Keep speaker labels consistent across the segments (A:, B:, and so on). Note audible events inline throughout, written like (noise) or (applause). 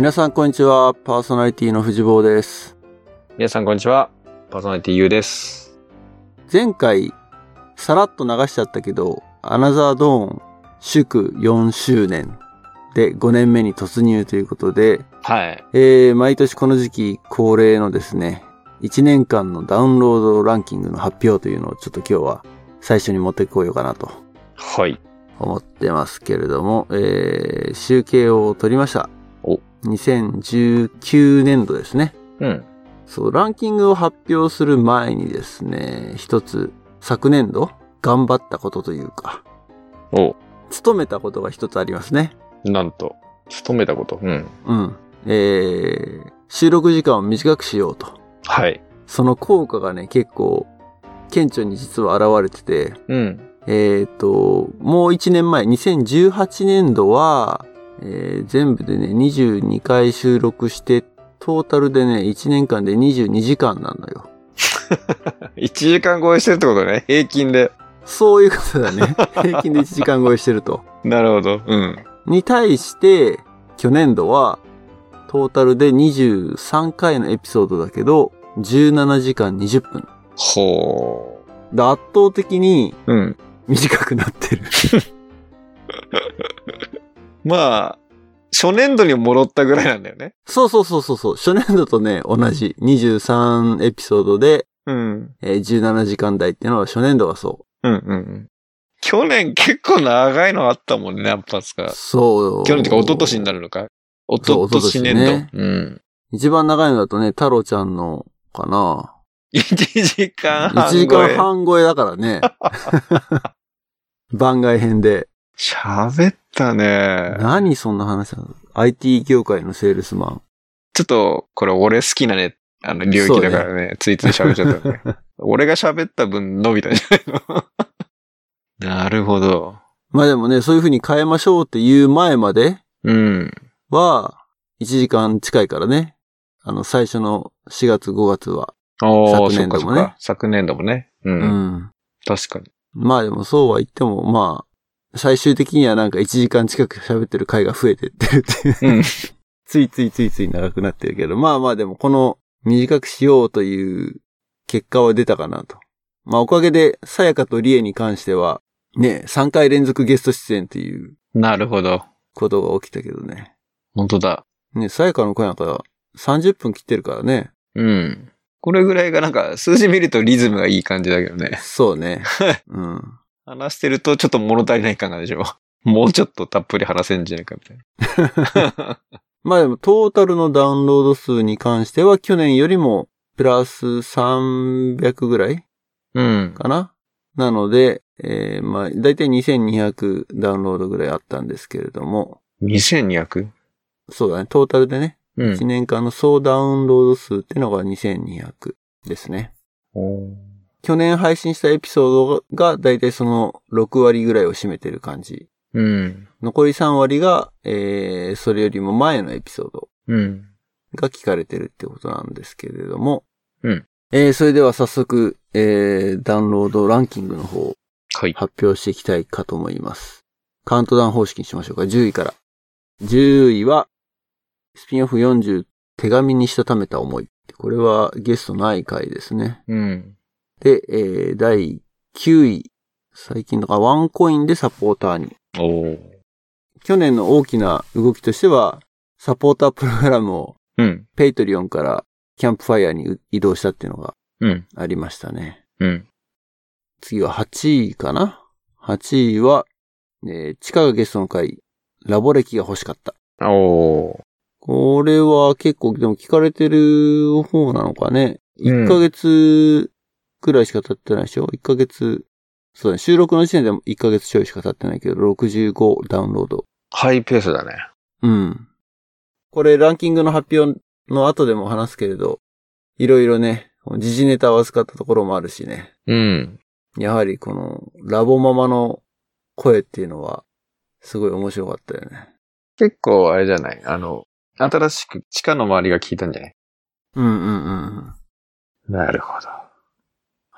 A: 皆さんこんにちは。パーソナリティの藤坊です。
B: 皆さんこんにちは。パーソナリティゆうです。
A: 前回、さらっと流しちゃったけど、アナザードーン祝4周年で5年目に突入ということで、
B: はい。
A: えー、毎年この時期恒例のですね、1年間のダウンロードランキングの発表というのをちょっと今日は最初に持ってこようかなと
B: はい。
A: 思ってますけれども、えー、集計を取りました。
B: お
A: 2019年度ですね。
B: うん。
A: そう、ランキングを発表する前にですね、一つ、昨年度、頑張ったことというか、
B: お
A: 勤めたことが一つありますね。
B: なんと、勤めたこと。うん。
A: うん。えー、収録時間を短くしようと。
B: はい。
A: その効果がね、結構、顕著に実は現れてて、
B: うん。
A: えっ、と、もう1年前、2018年度は、えー全部でね、22回収録して、トータルでね、1年間で22時間なのよ。(laughs)
B: 1時間超えしてるってことね。平均で。
A: そういうことだね。(laughs) 平均で1時間超えしてると。
B: なるほど。うん。
A: に対して、去年度は、トータルで23回のエピソードだけど、17時間20分。
B: ほ
A: で圧倒的に
B: う。うん。
A: 短くなってる。(laughs)
B: まあ、初年度に戻ったぐらいなんだよね。
A: そうそうそうそうそう。初年度とね、同じ。23エピソードで、
B: うん。
A: えー17時間台っていうのは初年度はそ
B: うんうんうん。去年結構長いのあったもんね、何発
A: う。
B: か。
A: そう。
B: 去年とか一昨年になるのか？一
A: そう
B: 昨年年度。
A: 一昨年ね
B: うん。
A: 一番長いのだとね、太郎ちゃんの、かな。
B: 1時間半
A: 1
B: 超え。
A: 時間半超えだからね。(laughs) 番外編で。
B: 喋ったね。
A: 何そんな話なの ?IT 業界のセールスマン。
B: ちょっと、これ俺好きなね、あの、領域だからね、ついつい喋っちゃったね。(laughs) 俺が喋った分伸びたんじゃないの？(laughs) なるほど。
A: まあでもね、そういう風に変えましょうっていう前まで
B: うん。
A: は、1時間近いからね。あの、最初の4月5月は。昨年度もね
B: 昨年度もね。う。
A: うんん。
B: 確かに。
A: まあでもそうは言っても、まあ、最終的にはなんか1時間近く喋ってる回が増えてってるっていう。
B: うん。
A: ついついついつい長くなってるけど、まあまあでもこの短くしようという結果は出たかなと。まあおかげで、さやかとりえに関しては、ね、3回連続ゲスト出演っていう
B: なるほど。
A: ことが起きたけどね。
B: 本当だ。
A: ね、さやかの声なんか30分切ってるからね。
B: うん。これぐらいがなんか、数字見るとリズムがいい感じだけどね。
A: そうね。(laughs) うん。
B: 話してるとちょっと物足りない感がでしょ。(laughs) もうちょっとたっぷり話せんじゃないかみたいな。(laughs)
A: まあでもトータルのダウンロード数に関しては去年よりもプラス300ぐらい
B: うん。
A: かななので、えー、まあ、だいたい2200ダウンロードぐらいあったんですけれども、
B: 2200?
A: そうだね、トータルでね、
B: うん
A: 1。年間の総ダウンロード数っていうのが2200ですね。
B: おー
A: 去年配信したエピソードがだいたいその6割ぐらいを占めてる感じ。
B: うん。
A: 残り3割が、えー、それよりも前のエピソード
B: うん。
A: が聞かれてるってことなんですけれども、
B: うん。
A: えー、それでは早速、えー、ダウンロードランキングの方
B: はい。
A: 発表していきたいかと思います。カウントダウン方式にしましょうか。10位から。10位は、スピンオフ40手紙にしたためた思い。これはゲストない回ですね。
B: うん。
A: で、えー、第9位。最近のがワンコインでサポーターに。去年の大きな動きとしては、サポータープログラムを
B: うん。
A: Patreon からキャンプファイヤーに移動したっていうのが
B: うん。
A: ありましたね。
B: うん。
A: 次は8位かな ?8 位は、えー、地下がゲストの回、ラボ歴が欲しかった。
B: おー
A: これは結構でも聞かれてる方なのかね？
B: うん
A: 1ヶ月くらいしか経ってないでしょ ?1 ヶ月、そうだね。収録の時点でも1ヶ月ちょいしか経ってないけど、65ダウンロード。
B: ハイペースだね。
A: うん。これランキングの発表の後でも話すけれど、いろいろね、時事ネタを扱ったところもあるしね。
B: うん。
A: やはりこのラボママの声っていうのはすごい面白かったよね。
B: 結構あれじゃない？あの、新しく地下の周りが聞いたんじゃない？
A: うんうんうんうん。
B: なるほど。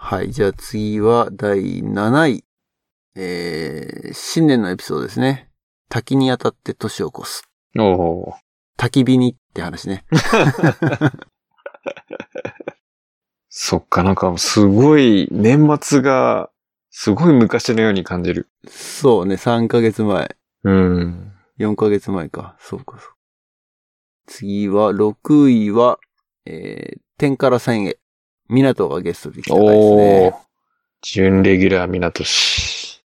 A: はい。じゃあ次は第7位。えー、新年のエピソードですね。滝に当たって年を越す。
B: おー
A: 焚き火にって話ね。(laughs)
B: そっか、なんかすごい、年末が、すごい昔のように感じる。
A: そうね、3ヶ月前。
B: うん。
A: 4ヶ月前か。そうか、そう。次は、6位は、えー、天から千へ。港がゲストで来た回です
B: お
A: ね
B: ー。。準レギュラー港市。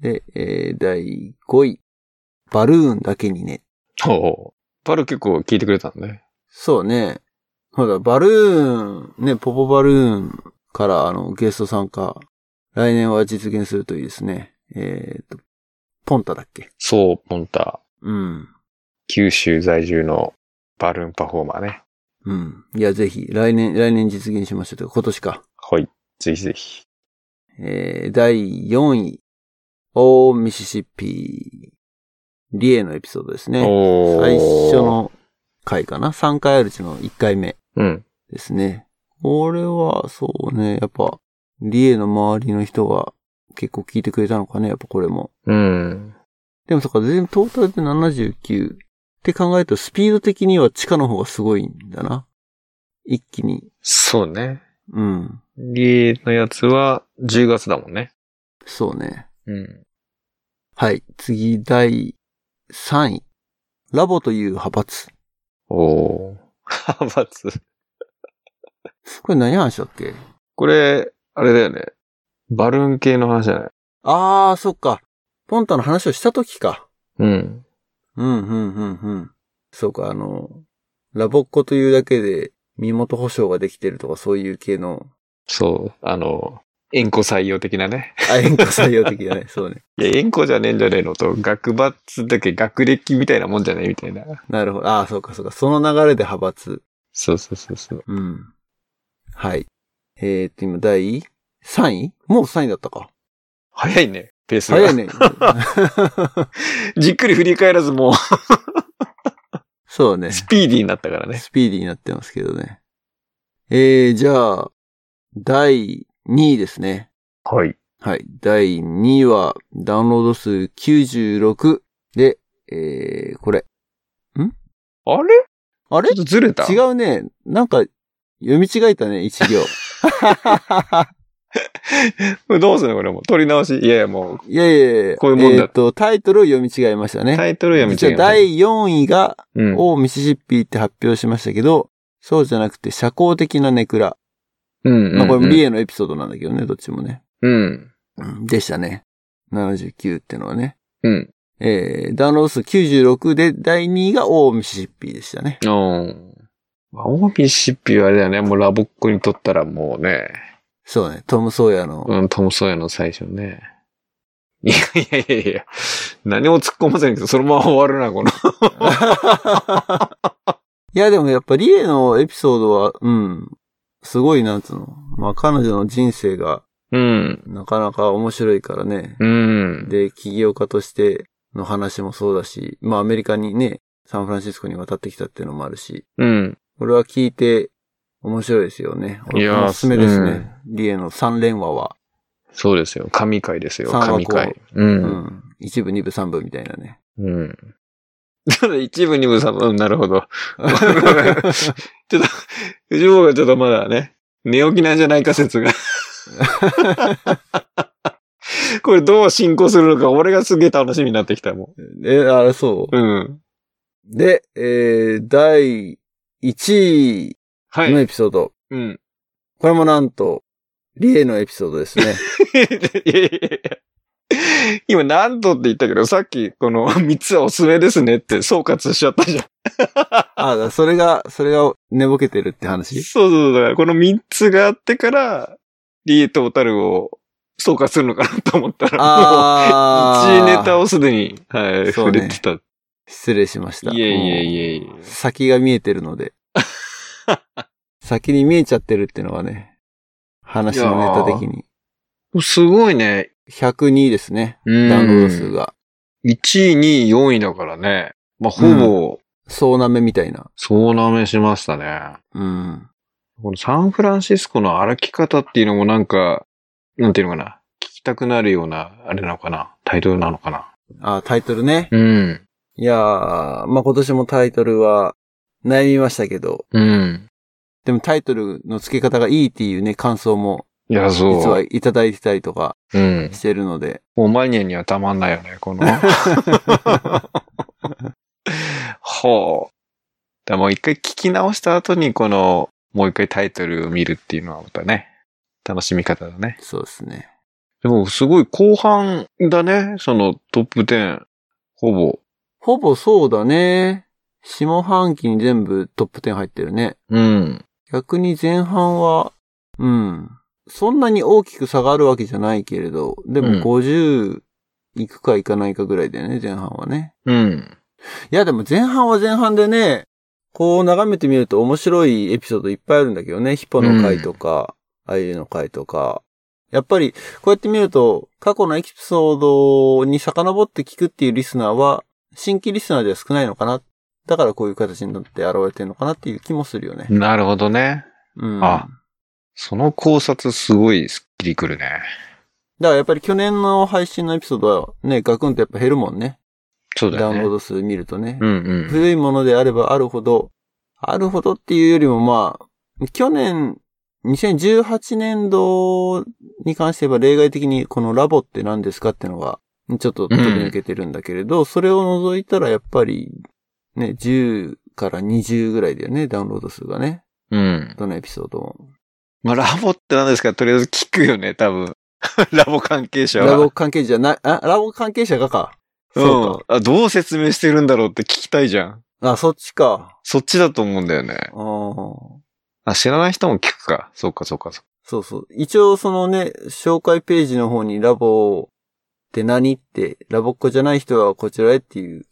A: で、えー、第5位。バルーンだけにね。
B: おー。バル結構聞いてくれたんね。
A: そうね。ほら、バルーン、ね、ポポバルーンからあの、ゲスト参加。来年は実現するといいですね。えーと、ポンタだっけ？
B: そう、ポンタ。
A: うん。
B: 九州在住のバルーンパフォーマーね。
A: うん。いや、ぜひ、来年、来年実現しましょうというか今年か。
B: はい。ぜひぜひ。
A: えー、第4位。オーミシシッピリエのエピソードですね。最初。の回かな ?3 回あるうちの1回目
B: うん。
A: ですね。これは、そうね、やっぱ、リエの周りの人が結構聞いてくれたのかね、やっぱこれも。
B: うん。
A: でもそっか、全部トータルで79って考えると、スピード的には地下の方がすごいんだな。一気に。
B: そうね。
A: うん。
B: リエのやつは10月だもんね。
A: そうね。
B: うん。
A: はい。次、第3位。ラボという派閥。
B: おー。(laughs) 派閥。(laughs)
A: これ何話だっけ？
B: これ、あれだよね。バルーン系の話じゃない？
A: あー、そっか。ポンタの話をした時か。
B: うん。
A: うん、うん、うん、うん。そうか、あの、ラボっ子というだけで身元保証ができてるとかそういう系の、
B: そう。あの、円弧採用的なね。
A: あ、演歌採用的だね。(laughs) そうね。
B: いや、円弧じゃねえんじゃねえのと、学閥だけ学歴みたいなもんじゃねえみたいな。
A: なるほど。あー、そうか、そうか。その流れで派閥。
B: そうそうそうそう。
A: うん。はい。えーっと、今、第3位？もう3位だったか。
B: 早いね、ペースが。
A: 早いね。
B: じっくり振り返らずもう、
A: そうね。
B: スピーディーになったからね。
A: スピーディーになってますけどね。えー、じゃあ、第2位ですね。
B: はい。
A: はい。第2位は、ダウンロード数96で、えー、これ。
B: あれ？
A: あれ？
B: ちょっとずれた
A: 違うね。なんか、読み違えたね、一行。(laughs)
B: こ (laughs) れどうするの？これもう取り直し？いやいやも
A: いやいやいや
B: こういうもんだ
A: えーっと、タイトルを読み違えました
B: う、
A: ね。
B: タイトルやめ
A: 実は第4位が、
B: うん。
A: をミシシッピって発表しましたけど、そうじゃなくて社交的なネクラ。
B: うん。
A: まあこれ
B: うん
A: リエのエピソードなんだけどね、どっちもね。
B: うん。
A: うんでしたね。79ってのはね。
B: うん。
A: えー、ダウンロード数96で第2位がオーミシシッピでしたね。
B: おー。まあオーミシッピはあれだよね。もうラボっ子にとったらもうね。
A: そうね、トム・ソーヤの。
B: うん、トム・ソーヤの最初ね。いやいやいやいや。何も突っ込ませんけど、そのまま終わるな、この。(laughs)
A: いや、でもやっぱリエのエピソードは、うん、すごいなんつうの。まあ彼女の人生が
B: うん。
A: なかなか面白いからね。
B: うん。
A: で、起業家としての話もそうだし、まあアメリカにね、サンフランシスコに渡ってきたっていうのもあるし、
B: うん。
A: これは聞いて面白いですよね。
B: いやー
A: おすすめですね。リエの3連話は。
B: そうですよ。神回ですよ。神回。う。
A: うんん。一部、二部、三部みたいなね。
B: うん。ただ一部二部三部、うん、なるほど。(laughs) ちょっと、藤本がちょっとまだね、寝起きなんじゃないか説が。(laughs) これどう進行するのか、俺がすげえ楽しみになってきたも
A: え、あれそう？
B: ん。うん。
A: で、えー、第1位の
B: はい。
A: エピソード。
B: うん。
A: これもなんと、リエのエピソードですね。(laughs)
B: いやいやいや今、なんとって言ったけど、さっき、この (laughs) 三つはおすすめですねって総括しちゃったじゃん。(laughs)
A: あ、だそれが、それが寝ぼけてるって話？
B: そうそう、だからこの三つがあってから、リエトータルを総括するのかなと思ったら、
A: あ
B: もう、一ネタをすでに、はい、
A: ね
B: 触れてた。い
A: 失礼しました。
B: えいえい
A: も
B: えいうえ。
A: 先が見えてるので。(laughs) 先に見えちゃってるっていうのはね、話のネタ的に。
B: すごいね。
A: 102ですね。
B: うん
A: ダウンロード数が。
B: 1位、2位、4位だからね。まあ、ほぼ、
A: そうなめみたいな。
B: そうなめしましたね。
A: うん。
B: このサンフランシスコの歩き方っていうのもなんか、なんていうのかな。聞きたくなるような、あれなのかな。タイトルなのかな。
A: あ、タイトルね。
B: うん。
A: いやー、まあ、今年もタイトルは、悩みましたけど、
B: うん。
A: でもタイトルの付け方がいいっていうね、感想も
B: いや、
A: 実は
B: そう。
A: いただいてたりとか
B: うん。
A: してるので、
B: もうマニアにはたまんないよね、この。ほう。だもう一回聞き直した後に、この、もう一回タイトルを見るっていうのはまたね、楽しみ方だね。
A: そうですね。
B: でも、すごい後半だね、そのトップ10。ほぼ。
A: ほぼそうだね。下半期に全部トップ10入ってるね。
B: うん。
A: 逆に前半は、うん。そんなに大きく差があるわけじゃないけれど、でも
B: うん
A: 50いくかいかないかぐらいだよね、前半はね。
B: うん。
A: いや、でも前半は前半でね、こう眺めてみると面白いエピソードいっぱいあるんだけどね。ヒポの回とか、あゆの回とか。やっぱり、こうやって見ると、過去のエピソードに遡って聞くっていうリスナーは、新規リスナーでは少ないのかな。だからこういう形になって現れてるのかなっていう気もするよね。
B: なるほどね。
A: うん。
B: あその考察すごいスッキリくるね。
A: だからやっぱり去年の配信のエピソードはね、ガクンとやっぱ減るもんね。
B: そうだよね。
A: ダウンロード数見るとね。
B: うんうん。
A: 古いものであればあるほど、あるほどっていうよりもまあ、去年、2018年度に関して言えば例外的にこのラボって何ですかってのが、ちょっと飛び抜けてるんだけれど、それを除いたらやっぱり、ね、10から20ぐらいだよね、ダウンロード数がね。
B: うん。
A: どのエピソードも。
B: まあ、ラボって何ですか？とりあえず聞くよね、多分。(laughs) ラボ関係者は。
A: ラボ関係者ない、あ、ラボ関係者がか。そう
B: うん。あ、どう説明してるんだろうって聞きたいじゃん。
A: か。あ、そっちか。
B: そっちだと思うんだよね。
A: ああ。
B: あ、知らない人も聞くか。そうか、そうか、そうか。
A: そうそう。一応そのね、紹介ページの方にラボって何って、ラボっ子じゃない人はこちらへっていう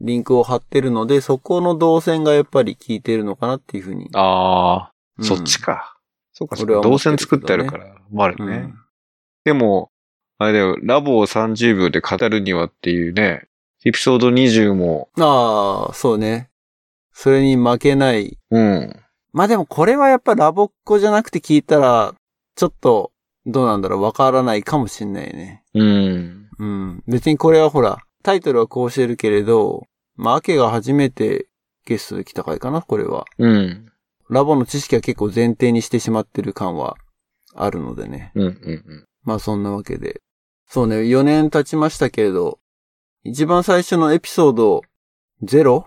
A: リンクを貼ってるので、そこの動線がやっぱり効いてるのかなっていうふうに。
B: ああ、
A: うん
B: そっちか。そうか、そうか。
A: 俺は思ってる
B: 動線作ってあるから、もあるね。
A: うん。
B: でも、あれだよ、ラボを30秒で語るにはっていうね、エピソード20も、
A: ああ、そうね。それに負けない。
B: うん。
A: まあでもこれはやっぱラボっ子じゃなくて聞いたら、ちょっと、どうなんだろう、わからないかもしんないね。
B: うん。
A: うん。別にこれはほら、タイトルはこうしてるけれど、まあ、アケが初めてゲストで来た回かな、これは。
B: うん。
A: ラボの知識は結構前提にしてしまってる感はあるのでね。
B: うん。うん。
A: まあそんなわけで。そうね、4年経ちましたけれど、一番最初のエピソード0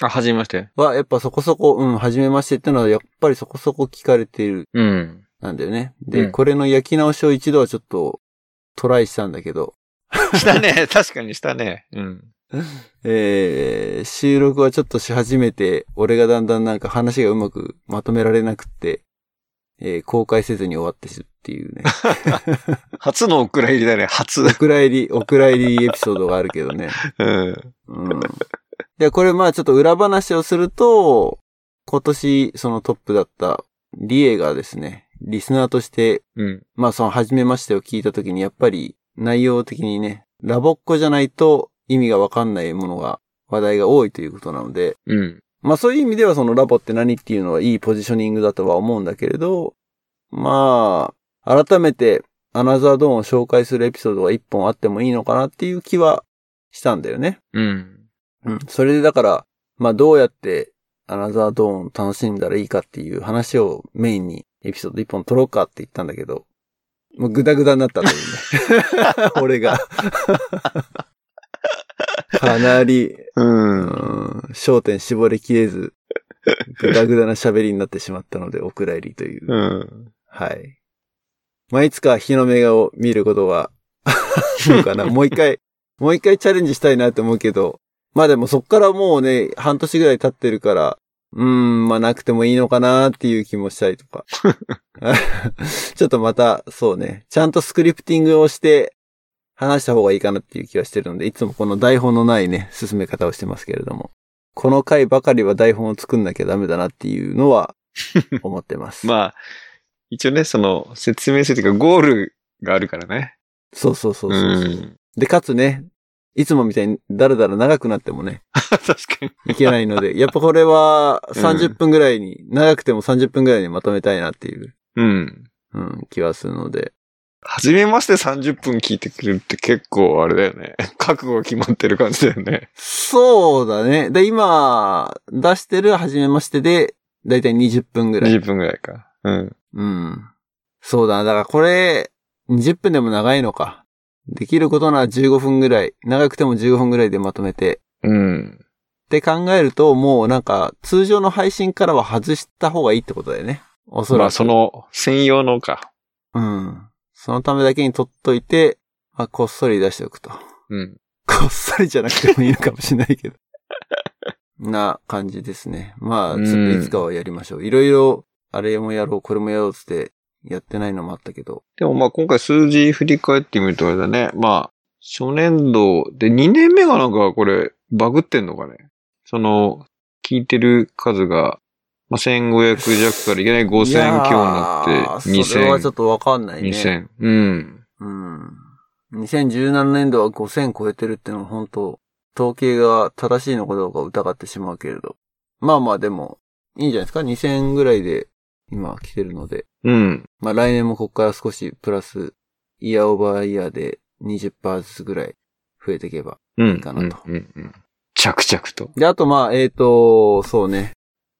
B: あ、はじめまして。
A: はやっぱそこそこ、うん、初めましてってのはやっぱりそこそこ聞かれている、
B: うん。
A: なんだよね。で、
B: うん
A: これの焼き直しを一度はちょっとトライしたんだけど、(laughs)
B: したね。確かにしたね。うん。
A: えー、収録はちょっとし始めて、俺がだんだんなんか話がうまくまとめられなくって、えー公開せずに終わってしっていうね。(laughs)
B: 初のお蔵入りだね。初。
A: お蔵入り、お蔵入りエピソードがあるけどね。(laughs)
B: うん。
A: うん。で、これまあちょっと裏話をすると、今年そのトップだったリエがですね、リスナーとして、
B: うん。
A: まあその初めましてを聞いたときにやっぱり内容的にね、ラボっ子じゃないと意味がわかんないものが、話題が多いということなので、
B: うん。
A: まあそういう意味ではそのラボって何っていうのはいいポジショニングだとは思うんだけれど、まあ、改めてアナザードーンを紹介するエピソードが一本あってもいいのかなっていう気はしたんだよね。
B: うん。
A: うん。それでだから、まあどうやってアナザードーンを楽しんだらいいかっていう話をメインにエピソード一本撮ろうかって言ったんだけど、もうグダグダになったんだよね。(laughs) 俺が。かなり、
B: う。
A: うんん、焦点絞りきれず、グダグダな喋りになってしまったので、お蔵入りという。
B: うん。
A: はい。まあ、いつか日の目を見ることが、あるのかな。もう一回、もう一回チャレンジしたいなと思うけど、まあでもそっからもうね、半年ぐらい経ってるから、うーん、まあなくてもいいのかなっていう気もしたりとか。(laughs) ちょっとまた、そうね、ちゃんとスクリプティングをして、話した方がいいかなっていう気はしてるので、いつもこの台本のないね、進め方をしてますけれども。この回ばかりは台本を作んなきゃダメだなっていうのは、(laughs) 思ってます。
B: まあ、一応ね、その、説明するというか、ゴールがあるからね。
A: そうそうそうそうそう、
B: ん。
A: で、かつね、いつもみたいにだらだら長くなってもね、(laughs)
B: 確かに。
A: いけないので、やっぱこれは
B: うん
A: 30分ぐらいに、長くても30分ぐらいにまとめたいなっていう、
B: うん。
A: うん、気はするので。
B: 初めまして30分聞いてくれるって結構あれだよね。(laughs) 覚悟が決まってる感じだよね。
A: そうだね。で、今、出してる初めましてで、だいたい20分ぐらい。
B: 20分ぐらいか。うん。
A: うん。そうだな。だからこれ、20分でも長いのか。できることなら15分ぐらい。長くても15分ぐらいでまとめて。
B: うん。
A: って考えると、もうなんか、通常の配信からは外した方がいいってことだよね。おそらく。
B: まあ、その、専用のか。
A: うん。そのためだけに撮っといて、まあ、こっそり出しておくと。
B: うん。
A: こっそりじゃなくてもいいのかもしれないけど。(laughs) な感じですね。まあ、ちょっといつかはやりましょう。いろいろ、あれもやろう、これもやろうって、やってないのもあったけど。
B: でもまあ今回数字振り返ってみるとあれだね。まあ、初年度で2年目がなんかこれバグってんのかね。その、聞いてる数が、まあ、1500弱からいけない5000
A: いやー
B: 強になって
A: それはちょ
B: 2000、
A: っとわかんないね。
B: 2000。うん。
A: うん。2017年度は5000超えてるってのは本当統計が正しいのかどうか疑ってしまうけれど。まあまあでも、いいんじゃないですか ?2000 ぐらいで今来てるので。
B: うん。
A: まあ来年もここから少しプラス、イヤーオーバーイヤーで20%ずつぐらい増えていけば。
B: うん。
A: いかなと
B: うんうんうん。着々と。
A: で、あとまあ、えっ、と、そうね。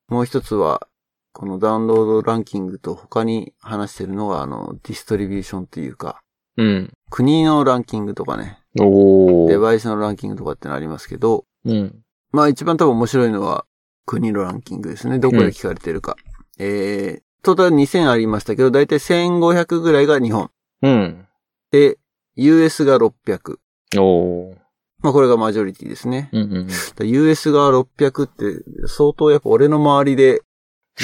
A: もう一つは、このダウンロードランキングと他に話してるのが、あの、ディストリビューションというか、
B: うん。
A: 国のランキングとかね、
B: おー。
A: デバイスのランキングとかってのありますけど、
B: うん。
A: まあ一番多分面白いのは国のランキングですね。どこで聞かれてるか。えー、トータル2000ありましたけど、だいたい1500ぐらいが日本。
B: うん。
A: で、US が600。
B: おー。
A: まあこれがマジョリティですね。
B: うんうんうん。
A: だ US が600って相当やっぱ俺の周りで、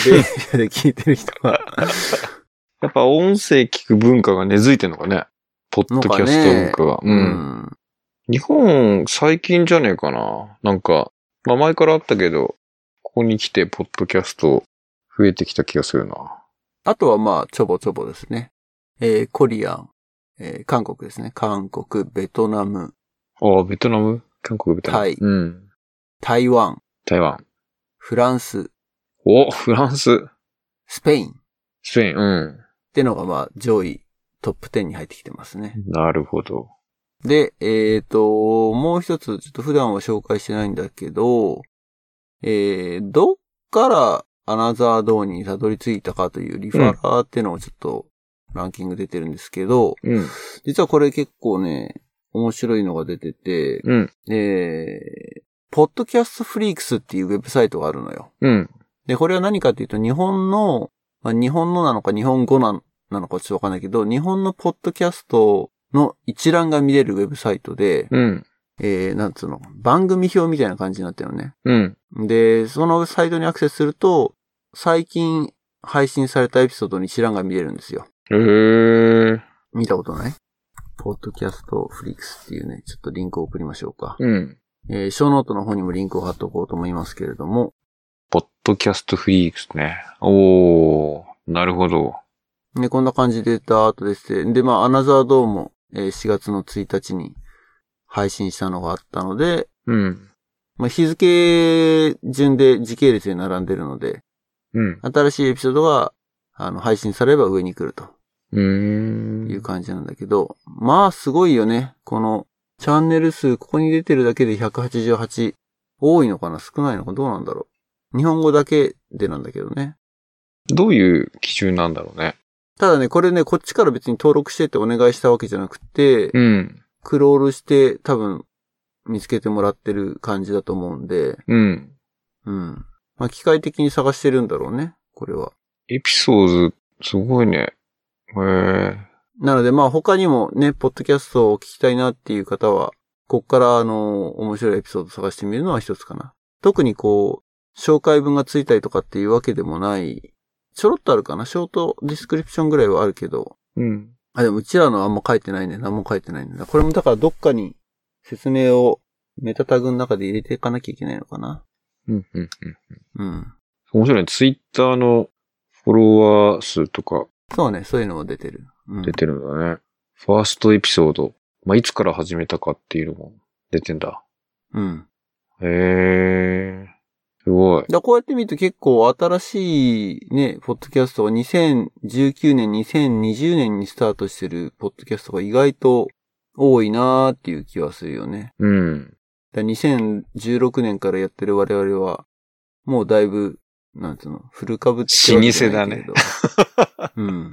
A: ベイエリアで (laughs) 聞いてる人が、(laughs)
B: やっぱ音声聞く文化が根付いてんのかね。ポッドキャスト文化が。
A: う
B: うん。
A: ん。
B: 日本、最近じゃねえかな。なんか、まあ前からあったけど、ここに来て、ポッドキャスト増えてきた気がするな。
A: あとはまあ、ちょぼちょぼですね。えー、コリアン、えー、韓国ですね。韓国、ベトナム、
B: ああ、ベトナム？韓国ベトナム？
A: タイ
B: うん。
A: 台湾、
B: 台湾。
A: フランス、
B: お、フランス？
A: スペインっ
B: スペイン。うん。
A: てのがまあ、上位トップ10に入ってきてますね。
B: なるほど。
A: で、えっ、と、もう一つ、ちょっと普段は紹介してないんだけど、えー、どっからアナザードーにたどり着いたかというリファラーっていうのをちょっとランキング出てるんですけど、
B: うん。
A: 実はこれ結構ね、面白いのが出てて、
B: うん。
A: えー、ポッドキャストフリークスっていうウェブサイトがあるのよ。
B: うん。
A: で、これは何かっていうと、日本の、まあ、日本のなのか日本語ななのかちょっとわかんないけど、日本のポッドキャストの一覧が見れるウェブサイトで、
B: うん。
A: えー、なんつうの、番組表みたいな感じになってるのね。
B: うん。
A: で、そのサイトにアクセスすると、最近配信されたエピソードに一覧が見れるんですよ。
B: へー。
A: 見たことない？ポッドキャストフリークスっていうね、ちょっとリンクを送りましょうか。
B: うん。
A: えー、ショーノートの方にもリンクを貼っておこうと思いますけれども、
B: ポッドキャストフリークスね。おー。なるほど。
A: ね、こんな感じでダーッとですね。で、まあ、アナザードーも、えー4月の1日に配信したのがあったので、
B: うん。
A: まあ、日付順で時系列で並んでるので、
B: うん。
A: 新しいエピソードが、あの、配信されれば上に来ると
B: うーん。
A: いう感じなんだけど、まあ、すごいよね。この、チャンネル数、ここに出てるだけで188。多いのかな？少ないのかどうなんだろう？日本語だけでなんだけどね。
B: どういう基準なんだろうね？
A: ただね、これね、こっちから別に登録してってお願いしたわけじゃなくて、
B: うん。
A: クロールして多分見つけてもらってる感じだと思うんで、
B: うん。
A: うん。まあ、機械的に探してるんだろうね、これは。
B: エピソード、すごいね。へえ。
A: なので、まあ他にもね、ポッドキャストを聞きたいなっていう方は、こっからあの、面白いエピソード探してみるのは一つかな。特にこう、紹介文がついたりとかっていうわけでもない、ちょろっとあるかなショートディスクリプションぐらいはあるけど、
B: うん。
A: あ、でもうちらのあんま書いてないね。何も書いてないんだ。これもだからどっかに説明をメタタグの中で入れていかなきゃいけないのかな。
B: うん、うん、うん。
A: うん。
B: 面白いね。ツイッターのフォロワー数とか
A: そうね、そういうのも出てる。うん、
B: 出てるんだね。ファーストエピソード。まあ、いつから始めたかっていうのも出てんだ。
A: うん。
B: へえ。すごい。
A: だこうやって見ると結構新しいね、ポッドキャストが2019年、2020年にスタートしてるポッドキャストが意外と多いなーっていう気はするよね。
B: うん。
A: だ2016年からやってる我々は、もうだいぶ、なんつうの、古株ってわけじゃないけれど。うん。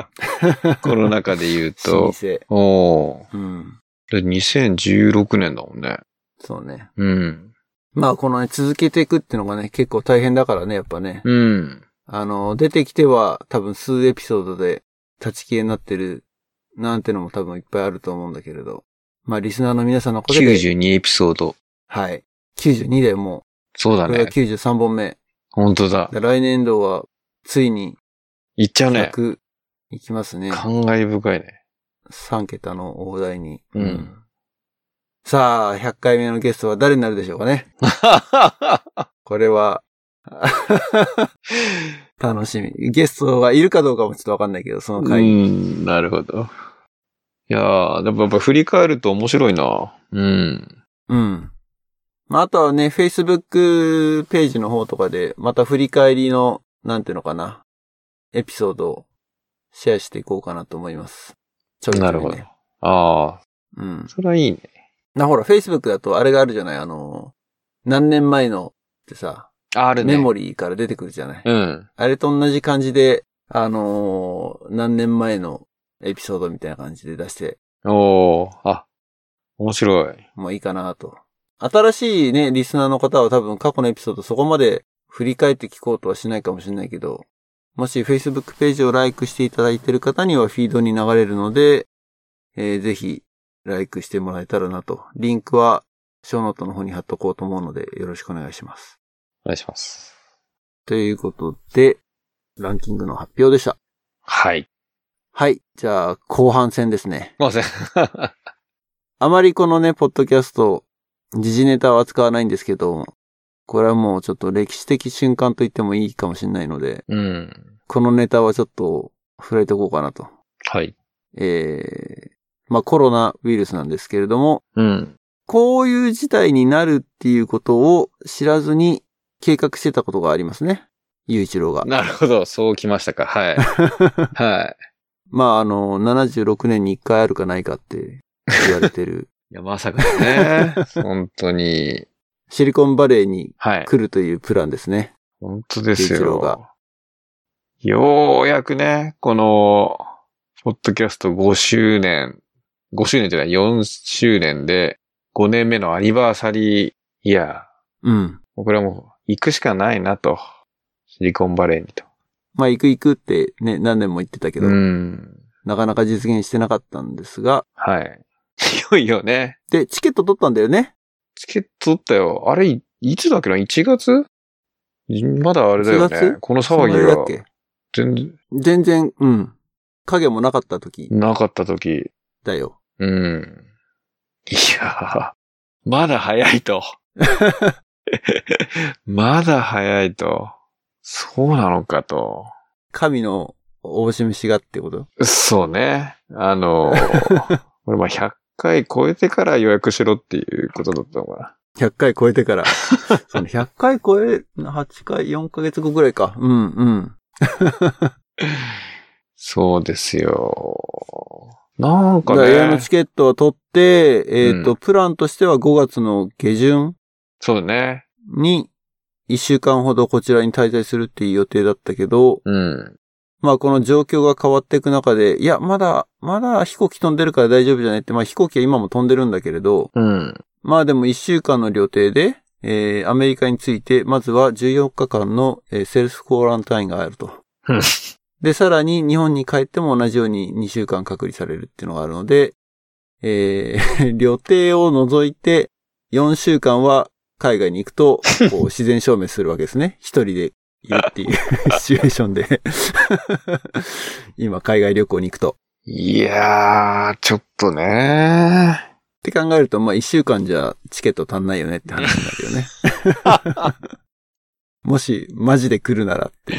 B: この中で言う
A: 老
B: と
A: 舗。。
B: おー
A: うん。
B: で2016年だもんね。
A: そうね。
B: うん。
A: まあこのね、続けていくっていうのがね、結構大変だからね、やっぱね。
B: うん。
A: あの、出てきては多分数エピソードで立ち消えになってるなんてのも多分いっぱいあると思うんだけれど。まあリスナーの皆さんのおかげで。
B: 92エピソード。
A: はい。92でもう、
B: そうだ
A: これが
B: ね。
A: 93本目。
B: 本当だ。
A: で来年度はついに
B: いっちゃうね。
A: 100いきますね。
B: 感慨深いね。
A: 3桁の大台に。
B: うん。
A: さあ、100回目のゲストは誰になるでしょうかね。(laughs) これは、(laughs) 楽しみ。ゲストはいるかどうかもちょっとわかんないけど、その
B: う
A: 回。
B: ん、なるほど。いやー、でもやっぱ振り返ると面白いな。うん。
A: うん。まあ、あとはね、Facebook ページの方とかで、また振り返りの、なんていうのかな、エピソードをシェアしていこうかなと思います。ちょいちょい、ね。
B: なるほど。ああ、
A: うん。
B: それはいいね。
A: な、ほら、Facebook だとあれがあるじゃない？あの、何年前のってさ、
B: ああるね。
A: メモリーから出てくるじゃない、
B: うん。
A: あれと同じ感じで、あのー何年前のエピソードみたいな感じで出して
B: おー、あ、面白い。
A: もいいかなと。新しいね、リスナーの方は多分過去のエピソードそこまで振り返って聞こうとはしないかもしれないけど、もし Facebook ページをライクしていただいている方にはフィードに流れるので、えーぜひ、ライクしてもらえたらなと。リンクは、ショーノートの方に貼っとこうと思うので、よろしくお願いします。
B: お願いします。
A: ということで、ランキングの発表でした。
B: はい。
A: はい。じゃあ、後半戦ですね。
B: すいません。(laughs)
A: あまりこのね、ポッドキャスト、時事ネタは扱わないんですけど、これはもうちょっと歴史的瞬間と言ってもいいかもしれないので、
B: うん。
A: このネタはちょっと触れておこうかなと。
B: はい。
A: えー、まあコロナウイルスなんですけれども、
B: うん。
A: こういう事態になるっていうことを知らずに計画してたことがありますね。ゆういちろうが。
B: なるほど。そうきましたか。はい。(laughs) はい。
A: まああの、76年に1回あるかないかって言われてる、
B: いや、まさかね。(laughs) 本当に。
A: シリコンバレーに
B: はい。
A: 来るというプランですね。
B: 本当ですよ
A: が。
B: ようやくね、この、ポッドキャスト5周年、5周年じゃない、4周年で、5年目のアニバーサリーイヤー。
A: うん。
B: これはもう、行くしかないなと。シリコンバレーにと。
A: まあ行く行くってね、何年も言ってたけど、
B: うん。
A: なかなか実現してなかったんですが、
B: はい。(laughs) いよいよね。
A: で、チケット取ったんだよね。
B: チケット取ったよ。あれ、いいつだっけな ?1 月？まだあれだよ
A: 1月？
B: ね。この
A: そ
B: 騒ぎが
A: んなだっけ？
B: 全然
A: 全然、うん。影もなかった時
B: なかった時。
A: だよ。
B: うん。いやー、まだ早いと。(laughs) まだ早いと。そうなのかと。
A: 神のお示しがってこと？
B: そうね。あのー、(laughs) 俺まあ100回超えてから予約しろっていうことだったのか
A: ?100 回超えてから。(laughs) その100回超え、8回、4ヶ月後ぐらいか。うん、うん。
B: な。(laughs) そうですよ。なんかね
A: だから映画のチ。ケットを取って、えっ、と、
B: うん
A: プランとしては5月の下旬
B: そうね。
A: に1週間ほどこちらに滞在するっていう予定だったけど、
B: うん。
A: まあこの状況が変わっていく中で、いや、まだ、まだ飛行機飛んでるから大丈夫じゃないって、まあ飛行機は今も飛んでるんだけれど、
B: うん。
A: まあでも1週間の旅程で、えー、アメリカについて、まずは14日間の、えーセルフコーランタインがあると
B: うん。
A: で、さらに日本に帰っても同じように2週間隔離されるっていうのがあるので、えー、(laughs) 旅程を除いて4週間は海外に行くと、こう (laughs) 自然消滅するわけですね。一人でいるっていう (laughs) シチュエーションで。今海外旅行に行くと。
B: いやー、ちょっとね
A: って考えると、まあ一週間じゃチケット足んないよねって話になるよね。(laughs) もし、マジで来るならって。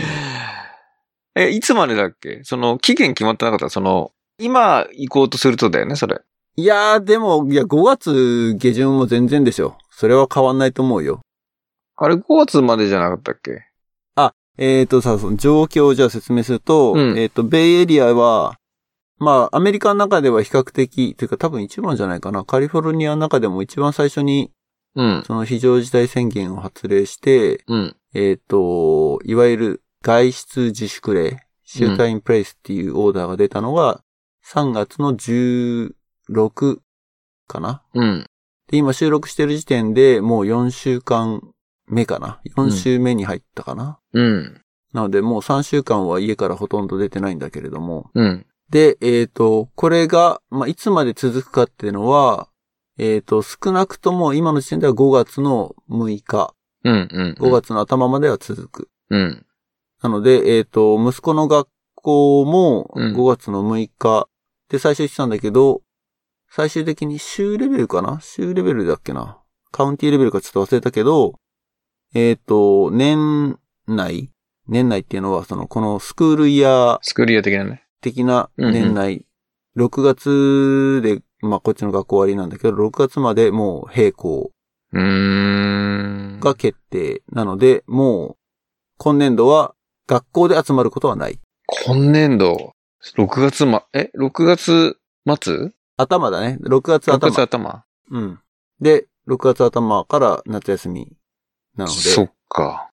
B: え、いつまでだっけ？その、期限決まってなかった？その、今行こうとするとだよね、それ。
A: いやー、でも、いや、5月下旬も全然でしょ。それは変わんないと思うよ。
B: あれ5月までじゃなかったっけ？
A: えっ、とさ、その状況をじゃあ説明すると、
B: うん
A: えっ、と、ベイエリアは、まあ、アメリカの中では比較的、というか多分一番じゃないかな。カリフォルニアの中でも一番最初に、
B: うん。
A: その非常事態宣言を発令して、
B: うん。
A: えっ、と、いわゆる外出自粛令、シュータインプレイスっていうオーダーが出たのが、3月の16かな
B: うん。
A: で、今収録してる時点でもう4週間目かな ?4 週目に入ったかな、
B: うん。
A: なのでもう3週間は家からほとんど出てないんだけれども。
B: うん。
A: で、えっ、と、これが、まあ、いつまで続くかっていうのは、えっ、と、少なくとも今の時点では5月の6日、
B: うん。うん。
A: 5月の頭までは続く。
B: うん。
A: なので、えっ、と、息子の学校も
B: うん
A: 5月の6日で最初言ってたんだけど、最終的に州レベルかな？州レベルだっけな？カウンティレベルかちょっと忘れたけど、えっ、と、年内？年内っていうのは、その、このスクールイヤー
B: スクールイヤー的なね。
A: 的な年内、6月で、まあ、こっちの学校終わりなんだけど、6月までもう並行。が決定なので、もう、今年度は学校で集まることはない。
B: 今年度、6月ま、え ?6 月末？
A: 頭だね。6月
B: ?6
A: 頭。
B: 月頭
A: うん。で、6月頭から夏休みなので。
B: そっか。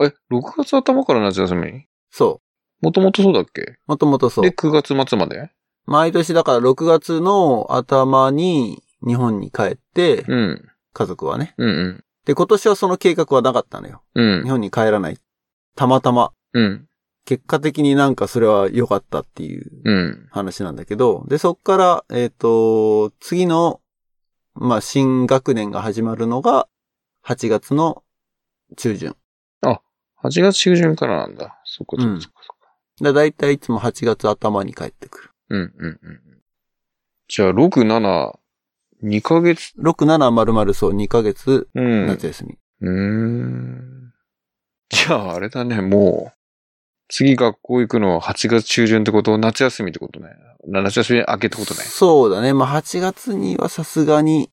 B: え、6月頭から夏休み？
A: そ
B: もともとそうだっけ？
A: う。もともとそう
B: で、。9月末まで？
A: 毎年だから6月の頭に日本に帰って、
B: うん。
A: 家族はね。
B: うんうん。
A: で、今年はその計画はなかったのよ。
B: うん
A: 日。本に帰らない。たまたま。
B: うん。
A: 結果的になんかそれは良かったっていう
B: うん。
A: 話なんだけど、で、そっから、えっ、と、次の、まあ、新学年が始まるのが、8月の中旬。
B: 8月中旬からなんだ。そこそこそこそこ。
A: だだいたいいつも8月頭に帰ってくる。
B: うんうんうん。じゃあ、6、7、2ヶ月
A: ？6、7、丸々そう、2ヶ月、
B: うん。
A: 夏休み。
B: うーん。じゃあ、あれだね、もう、次学校行くのは8月中旬ってこと？夏休みってことね。夏休み明けってことね。
A: そうだね。まあ、8月にはさすがに、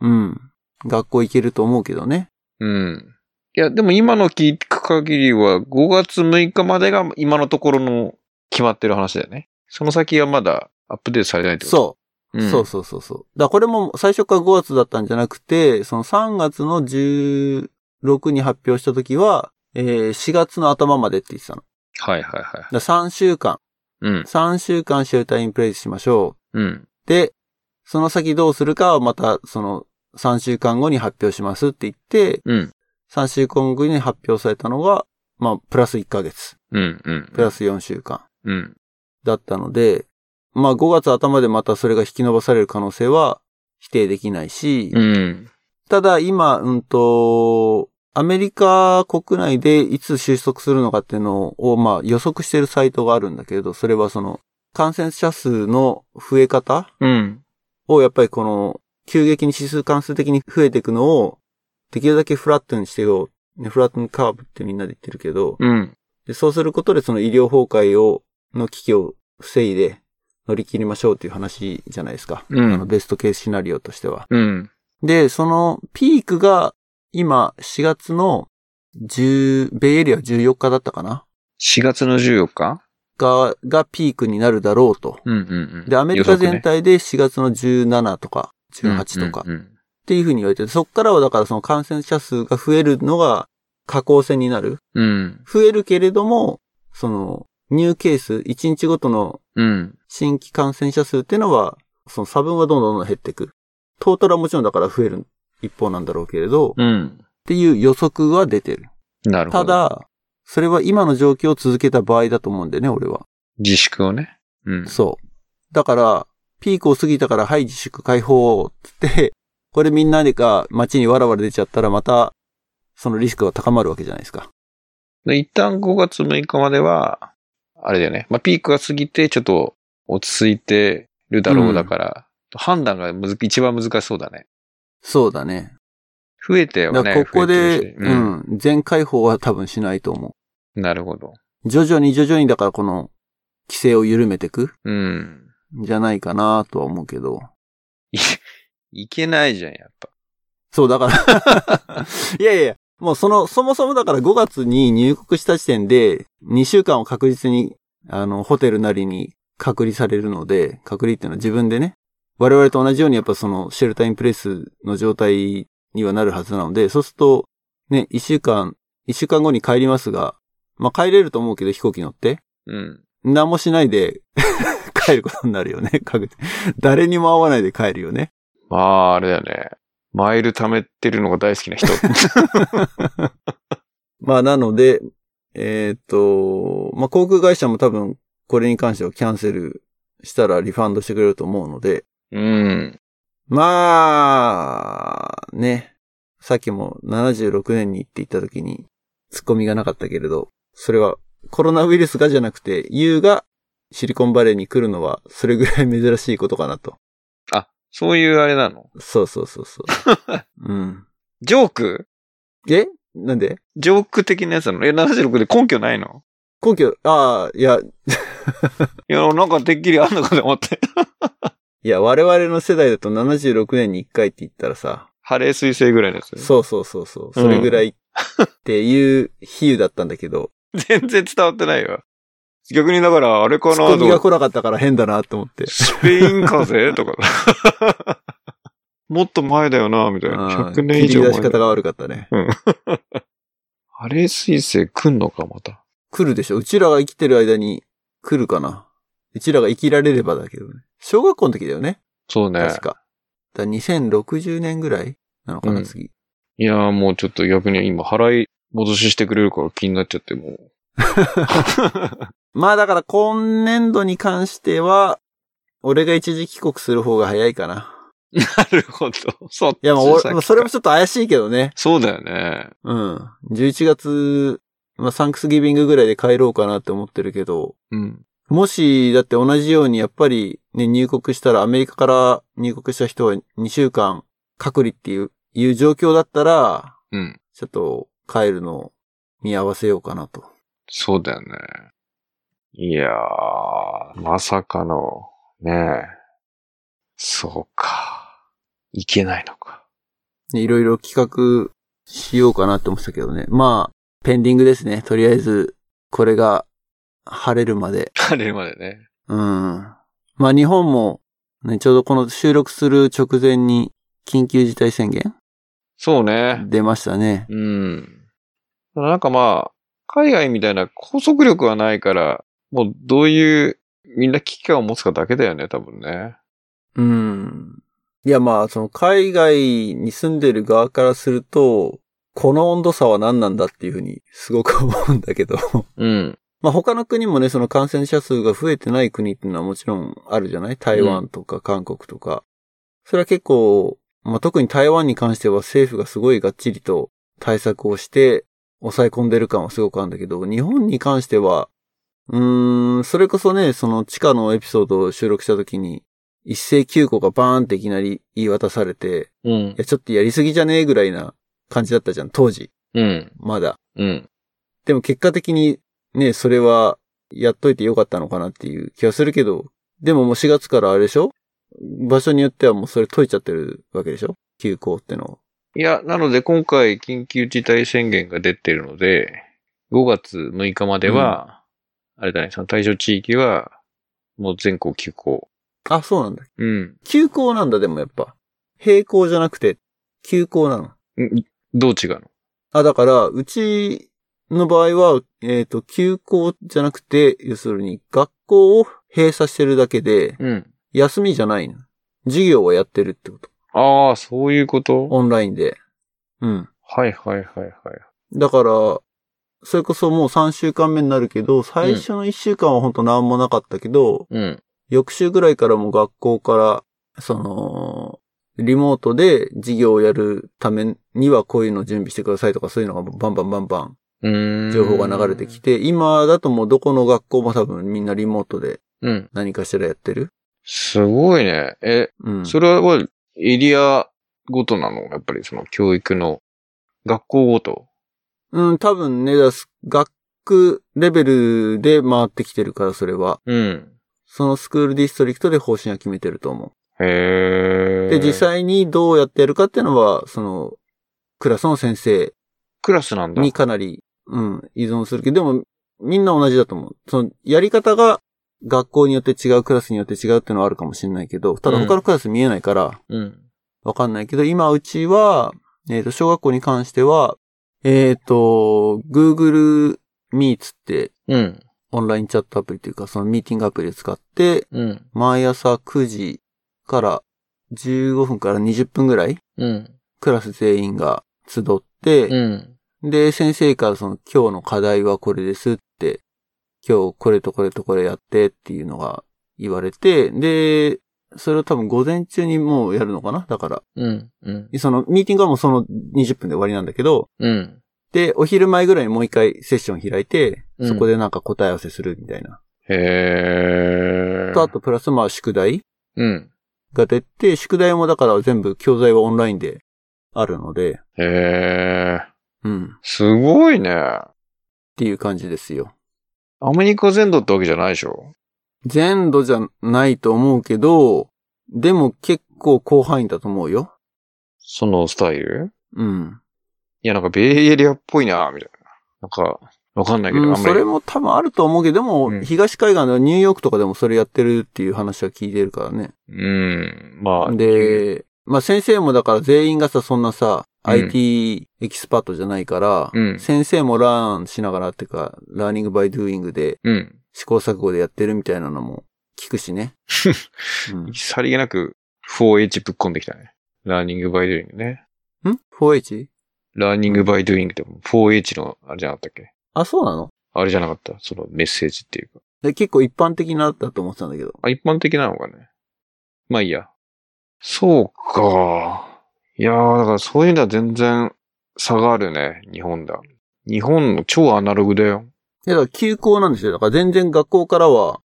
A: うん、学校行けると思うけどね。
B: うん。いや、でも今の聞く限りは5月6日までが今のところの決まってる話だよね。その先はまだアップデートされてないってこと？
A: そう。
B: うん。
A: そうそうそうそう。だからこれも最初から5月だったんじゃなくて、その3月の16に発表した時は、えー4月の頭までって言ってたの。
B: はいはいはい。
A: だから3週間、
B: うん。
A: 3週間シェルターインプレイスしましょ
B: うん。
A: う。で、その先どうするかはまたその3週間後に発表しますって言って、
B: うん。
A: 3週間後に発表されたのが、まあ、プラス1ヶ月、
B: うん。うん。
A: プラス4週間
B: うん。
A: だったので、まあ5月頭でまたそれが引き伸ばされる可能性は否定できないし、
B: うん。
A: ただ今、うんと、アメリカ国内でいつ収束するのかっていうのを、まあ予測しているサイトがあるんだけれど、それはその感染者数の増え方
B: うん。
A: をやっぱりこの急激に指数関数的に増えていくのをできるだけフラットにしてよう。ねフラットンカーブってみんなで言ってるけど、
B: うん。
A: でそうすることでその医療崩壊を、の危機を防いで乗り切りましょうっていう話じゃないですか。
B: うん
A: あのベストケースシナリオとしては。
B: うん。
A: で、そのピークが今4月の10、ベイエリア14日だったかな
B: ？4月の14日？
A: が、がピークになるだろうと。
B: うんうんうん。
A: で、アメリカ全体で4月の17とか18とか
B: うんうん
A: っていうふうに言われてて、そっからはだからその感染者数が増えるのが下降線になる。
B: うん。
A: 増えるけれども、その、ニューケース、1日ごとの
B: うん。
A: 新規感染者数っていうのは、その差分はどんどんどん減っていく。トータルはもちろんだから増える一方なんだろうけれど、っ
B: うん。
A: ていう予測は出てる。
B: なるほど。
A: た、だ、それは今の状況を続けた場合だと思うんだよね、俺は。
B: 自粛をね。うん。
A: そう。だから、ピークを過ぎたから、はい、自粛解放って、これみんなが街にわらわら出ちゃったらまた、そのリスクが高まるわけじゃないですか。
B: で一旦5月6日までは、あれだよね。まあ、ピークが過ぎて、ちょっと落ち着いてるだろうだから、判断がむず一番難しそうだね。
A: そうだね。
B: 増えてはね。
A: ここで、
B: てるし
A: う。ん、全解放は多分しないと思
B: なるほど。
A: う。徐々に徐々にだからこの、規制を緩めていく
B: うん。
A: んじゃないかなとは思うけど。(laughs)
B: い、いけないじゃん、やっぱ。
A: そう、だから、(laughs) いやいやもうその、そもそもだから5月に入国した時点で、2週間を確実に、あの、ホテルなりに隔離されるので、隔離っていうのは自分でね、我々と同じようにやっぱそのシェルターインプレスの状態にはなるはずなので、そうすると、ね、1週間、1週間後に帰りますが、まあ帰れると思うけど飛行機乗って、
B: うん。
A: 何もしないで (laughs) 帰ることになるよね、誰にも会わないで帰るよね。
B: まあ、あれだよね。マイル貯めてるのが大好きな人。(laughs)
A: まあなので、えっ、と、まあ航空会社も多分これに関してはキャンセルしたらリファンドしてくれると思うので、
B: うん。
A: まあ、ね。さっきも76年にって言った時にツッコミがなかったけれど、それはコロナウイルスがじゃなくて、ユーがシリコンバレーに来るのはそれぐらい珍しいことかなと。
B: あ、そういうあれなの？
A: そうそうそうそう。(laughs) うん。
B: ジョーク？
A: え？なんで？
B: ジョーク的なやつなの？え、76で根拠ないの？
A: 根拠、ああ、いや、(laughs)
B: いや、なんかてっきりあんのかと思って。(laughs)
A: いや、我々の世代だと76年に1回って言ったらさ、
B: ハレー彗星ぐらいのやつ？
A: そうそうそうそう、それぐらいっていう比喩だったんだけど、
B: 全然伝わってないわ。逆にだから、あれかな
A: ツッコミが
B: と
A: 来なかったから変だなと思って。
B: スペイン風邪とか。(laughs) もっと前だよな、みたいな。
A: うん
B: 100年以上前
A: 切り出し方が悪かったね。
B: ハレー彗星来んのか、また。
A: 来るでしょうちらが生きてる間に来るかなうちらが生きられればだけどね。小学校の時だよね
B: そうね。
A: 確か。だから2060年ぐらいなのかな、
B: うん
A: 次。
B: いやーもうちょっと逆に今払い戻ししてくれるから気になっちゃって、もう。(laughs)
A: まあだから今年度に関しては、俺が一時帰国する方が早いかな。
B: なるほど。そっち
A: いや、まあ俺、それもちょっと怪しいけどね。
B: そうだよね。
A: うん。11月、まあサンクスギビングぐらいで帰ろうかなって思ってるけど、
B: うん。
A: もし、だって同じようにやっぱりね、入国したらアメリカから入国した人は2週間隔離っていう、いう状況だったら、
B: うん。
A: ちょっと帰るのを見合わせようかなと。
B: そうだよね。いやー、まさかの、ねえ。そうか。いけないのか。
A: ねいろいろ企画しようかなって思ってたけどね。まあ、ペンディングですね。とりあえず、これが晴れるまで。
B: 晴れるまでね。
A: うん。まあ日本も、ね、ちょうどこの収録する直前に緊急事態宣言？
B: そうね。
A: 出ましたね。
B: うん。なんかまあ、海外みたいな拘束力はないから、もうどういう、みんな危機感を持つかだけだよね、多分ね。
A: うん。いやまあ、その海外に住んでる側からすると、この温度差は何なんだっていうふうにすごく思うんだけど。
B: うん。
A: まあ他の国もね、その感染者数が増えてない国っていうのはもちろんあるじゃない？台湾とか韓国とか。それは結構、まあ特に台湾に関しては政府がすごいがっちりと対策をして抑え込んでる感はすごくあるんだけど、日本に関しては、うーん、それこそね、その地下のエピソードを収録した時に、一斉休校がバーンっていきなり言い渡されて、
B: うん
A: い。やちょっとやりすぎじゃねえぐらいな感じだったじゃん、当時。
B: うん。
A: まだ。
B: うん。
A: でも結果的にね、それはやっといてよかったのかなっていう気がするけど、でももう4月からあれでしょ？場所によってはもうそれ解いちゃってるわけでしょ？休校ってのを。
B: いや、なので今回緊急事態宣言が出てるので、5月6日までは、あれだね、その対象地域は、もう全校休校。
A: あ、そうなんだ。
B: うん。
A: 休校なんだ、でもやっぱ。並行じゃなくて、休校なの。
B: ん？どう違うの？
A: あ、だから、うちの場合は、えっ、と、休校じゃなくて、要するに学校を閉鎖してるだけで、
B: うん。
A: 休みじゃないの。授業はやってるってこと。
B: ああ、そういうこと？
A: オンラインで。うん。
B: はいはいはいはい。
A: だから、それこそもう3週間目になるけど、最初の1週間は本当何もなかったけど、
B: うん。
A: 翌週ぐらいからもう学校から、その、リモートで授業をやるためにはこういうのを準備してくださいとかそういうのがバンバンバンバン。情報が流れてきて、今だともうどこの学校も多分みんなリモートで
B: うん。
A: 何かしらやってる。
B: すごいね。え、
A: うん。
B: それはエリアごとなの？やっぱりその教育の学校ごと？
A: うん、多分ね、だす学レベルで回ってきてるから、それは。
B: うん。
A: そのスクールディストリクトで方針は決めてると思。う。で、実。際にどうやってやるかっていうのは、その、クラスの先生
B: クラスなんだ。
A: にかなり、うん、依存するけど、でも、みんな同じだと思う。その、やり方が学校によって違う、クラスによって違うっていうのはあるかもしれないけど、ただ他のクラス見えないから、
B: うん。
A: わかんないけど、今うちは、えっ、と、小学校に関しては、えっ、と、Google Meets って
B: うん。
A: オンラインチャットアプリというか、そのミーティングアプリを使って、
B: うん。
A: 毎朝9時から15分から20分ぐらい、
B: うん。
A: クラス全員が集って、
B: うん。
A: で、先生からその今日の課題はこれですって、今日これとこれとこれやってっていうのが言われて、で、それを多分午前中にもうやるのかな？だから。
B: うん。うん。
A: そのミーティングはもうその20分で終わりなんだけど、
B: うん。
A: で、お昼前ぐらいにもう一回セッション開いて、
B: うん
A: そこでなんか答え合わせするみたいな。
B: へー。
A: と、あとプラスまあ宿題
B: うん。
A: が出て、宿題もだから全部教材はオンラインであるので、
B: へー。
A: うん。っ
B: すごいね。
A: ていう感じですよ。
B: アメリカ全土ってわけじゃないでしょ？
A: 全土じゃないと思うけど、でも結構広範囲だと思うよ。
B: そのスタイル？
A: うん。
B: いや、なんかベイエリアっぽいな、みたいな。なんか、わかんないけど、
A: うん、
B: あんまり。
A: それも多分あると思うけど、でも、
B: うん
A: 東海岸ではニューヨークとかでもそれやってるっていう話は聞いてるからね。
B: うん。まあ。
A: で、まあ先生もだから全員がさ、そんなさ、
B: うん
A: IT エキスパートじゃないから、
B: うん
A: 先生も learn しながらっていうか、 learning by doing で
B: うん。
A: 試行錯誤でやってるみたいなのも聞くしね。(laughs) うん、
B: さりげなく 4H ぶっ込んできたね。 learning by doing ね。
A: ん ?4H?
B: ラーニングバイドゥイングって 4H のあれじゃなかったっけ？
A: あ、そうなの？
B: あれじゃなかったそのメッセージっていうか。
A: で結構一般的なだと思ってたんだけど。
B: あ、一般的なのかね。まあいいや。そうか。いやー、だからそういうのは全然差があるね。日本だ。日本の超アナログだよ。
A: いや、だから休校なんですよ。だから全然学校からは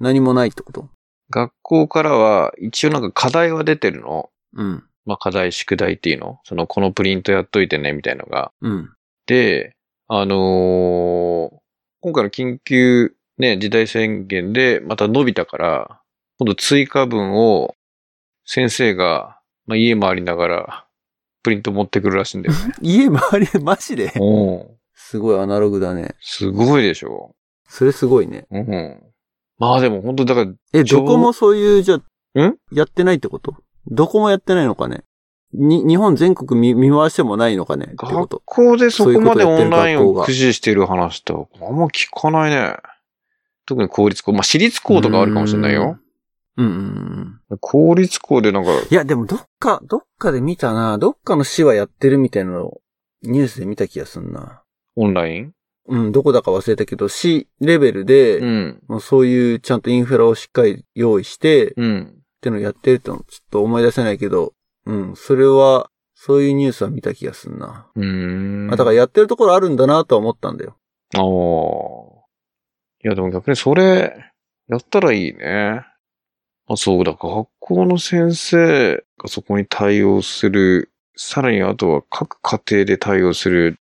A: 何もないってこと？
B: 学校からは一応なんか課題は出てるの？
A: うん。
B: まあ課題、宿題っていうの？そのこのプリントやっといてね、みたいのが。
A: うん。
B: で、あのー今回の緊急ね、時代宣言でまた伸びたから、今度追加分を先生が、まあ、家回りながらプリント持ってくるらしいんだよね。(laughs)
A: 家周り？で (laughs) マジで？
B: おー
A: すごいアナログだね。
B: すごいでしょ。
A: それすごいね。
B: うん。まあでも本当だから、
A: え、どこもそういう、じゃあ
B: ん？
A: やってないってこと？どこもやってないのかね？に、日本全国見見回してもないのかね？ってこ
B: 学
A: と。
B: 校でそこまでオンラインを駆使している話ってあんま聞かないね。特に公立校。まあ私立校とかあるかもしれないよ。
A: うんうんうん。
B: 公立校でなんか、
A: いや、でもどっか、どっかで見たな。どっかの市はやってるみたいなのをニュースで見た気がすんな。
B: オンライン？
A: うん、どこだか忘れたけど、市レベルで、
B: うん。
A: もうそういうちゃんとインフラをしっかり用意して、っ
B: うん。
A: てのをやってるってのちょっと思い出せないけど、うん、それは、そういうニュースは見た気がすんな。
B: うーん。
A: まあ、だからやってるところあるんだなとは思ったんだよ。
B: ああ。いや、でも逆にそれ、やったらいいね。あ、そうだ、学校の先生がそこに対応する。さらにあとは各家庭で対応する。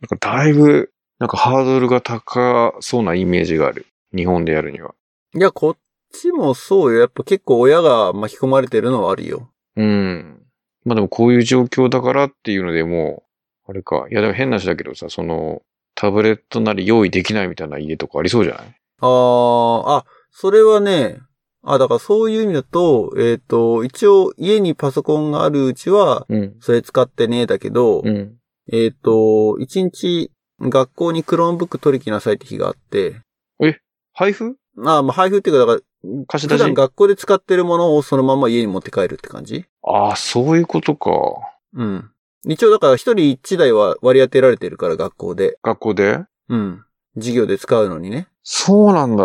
B: なんかだいぶ、なんかハードルが高そうなイメージがある。日本でやるには。
A: いや、こっちもそうよ。やっぱ結構親が巻き込まれてるのはあるよ。
B: うん。まあでもこういう状況だからっていうのでもう、あれか。いやでも変な話だけどさ、その、タブレットなり用意できないみたいな家とかありそうじゃない？
A: あー、あ、それはね、あ、だからそういう意味だと、えっ、と、一応家にパソコンがあるうちは、
B: うん。
A: それ使ってね、だけど、
B: うん。
A: えっ、と、一日学校にクローンブック取り来なさいって日があって、
B: 配布？
A: あまあ配布っていうか、だから、
B: 貸し出し？
A: 普段学校で使ってるものをそのまま家に持って帰るって感じ
B: ああ、そういうことか。
A: うん。一応だから一人一台は割り当てられてるから学校で。
B: 学校で？
A: うん。授業で使うのにね。
B: そうなんだ。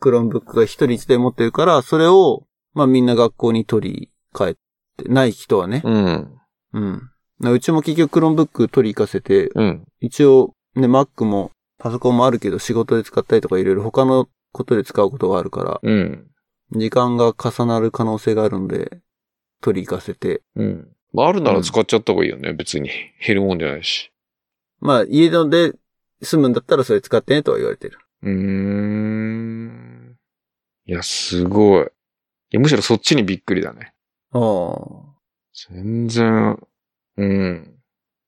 A: クローンブックが一人一台持ってるから、それを、まあみんな学校に取り帰って、ない人はね。
B: うん。
A: うん。うちも結局クローンブック取り行かせて、
B: うん。
A: 一応ね、Mac もパソコンもあるけど仕事で使ったりとかいろいろ他のことで使うことがあるから、
B: うん。
A: 時間が重なる可能性があるので、取り行かせて。
B: うん。まあ、あるなら使っちゃった方がいいよね。別に。減るもんじゃないし。
A: まあ家で住むんだったらそれ使ってねとは言われてる。
B: うーん。いや、すごい。いや、むしろそっちにびっくりだね。
A: ああ。
B: 全然、うん。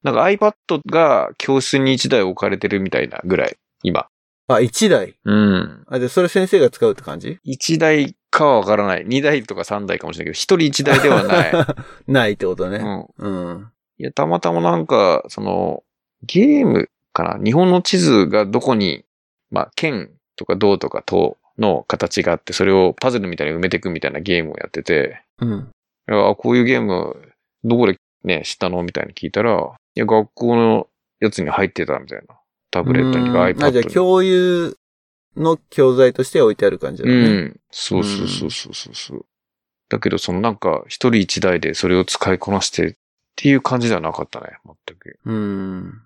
B: なんか iPad が教室に1台置かれてるみたいなぐらい、今。
A: あ、1台？
B: うん。
A: あ、で、それ先生が使うって感じ
B: ？1台かはわからない。2台とか3台かもしれないけど、1人1台ではない。(laughs)
A: ないってことね。
B: うん。
A: うん。
B: いや、たまたまなんか、その、ゲームかな？日本の地図がどこに、まあ、県とか道とか島の形があって、それをパズルみたいに埋めていくみたいなゲームをやってて、
A: うん。
B: あ、こういうゲーム、どこでね、知ったのみたいに聞いたら、いや、学校のやつに入ってたみたいな。タブレットに iPad に。
A: あ、じゃあ共有の教材として置いてある感じだ
B: う
A: ね。
B: ん。そうそうそうそうそうそう。だけど、そのなんか、一人一台でそれを使いこなしてっていう感じではなかったね、全く。
A: うん。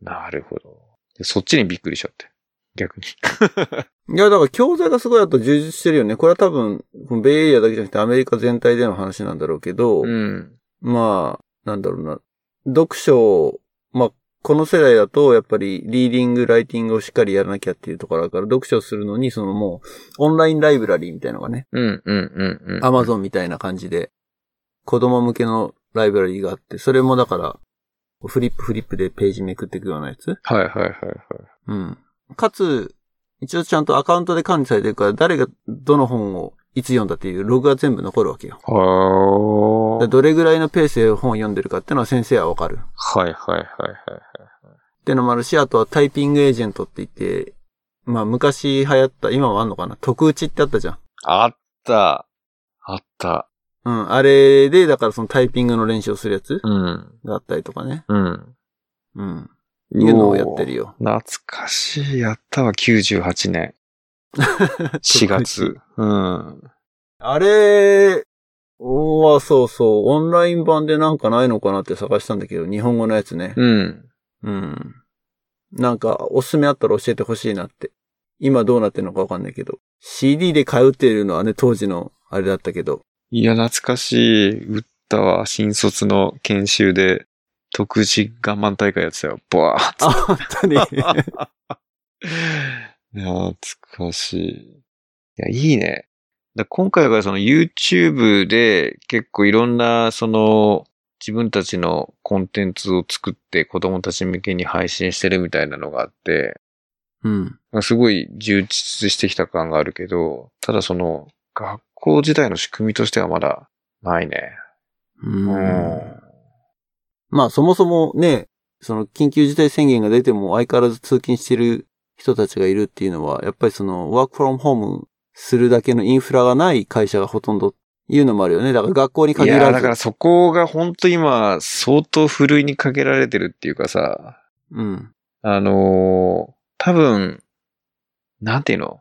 B: なるほど。でそっちにびっくりしちゃって。逆に。(laughs)
A: いや、だから教材がすごいあと充実してるよね。これは多分、このベイエリアだけじゃなくてアメリカ全体での話なんだろうけど、
B: うん。
A: まあ、なんだろうな。読書を、まあ、この世代だと、やっぱり、リーディング、ライティングをしっかりやらなきゃっていうところだから、読書をするのに、そのもう、オンラインライブラリーみたいなのがね、
B: うん、うん、うん、うん。
A: アマゾンみたいな感じで、子供向けのライブラリーがあって、それもだから、フリップフリップでページめくっていくようなやつ
B: はい、はい、はい、はい。
A: うん。かつ、一応ちゃんとアカウントで管理されてるから、誰がどの本をいつ読んだっていうログが全部残るわけよ。
B: はあ。
A: どれぐらいのペースで本を読んでるかっていうのは先生はわかる。
B: はい、はい、はい、はい。
A: ってのもあるし、あとはタイピングエージェントって言って、まあ昔流行った、今はあんのかな？特打ちってあったじゃん。
B: あった。あった。
A: うん。あれで、だからそのタイピングの練習をするやつ
B: うん。
A: があったりとかね。
B: うん。
A: うん。いうのをやってるよ。
B: 懐かしい。やったわ、98年。(laughs) 4月。うん。
A: あれはそうそう、オンライン版でなんかないのかなって探したんだけど、日本語のやつね。
B: うん。
A: うん。なんか、おすすめあったら教えてほしいなって。今どうなってるのかわかんないけど。CD で買うっていうのはね、当時のあれだったけど。
B: いや、懐かしい。打ったわ。新卒の研修で、特殊我慢大会やってたよ。ボワーっ
A: あ、本当に。(laughs)
B: 懐かしい。いや、いいね。だ今回はその YouTube で結構いろんなその自分たちのコンテンツを作って子供たち向けに配信してるみたいなのがあって、
A: うん。
B: すごい充実してきた感があるけど、ただその学校時代の仕組みとしてはまだないね。
A: うん
B: うん。
A: まあそもそもね、その緊急事態宣言が出ても相変わらず通勤してる人たちがいるっていうのは、やっぱりそのワークフロムホームするだけのインフラがない会社がほとんどいうのもあるよね。だから学校に
B: いや、
A: 限らず。
B: だからそこが本当今相当ふるいにかけられてるっていうかさ、
A: うん。
B: あのー多分、なんていうの？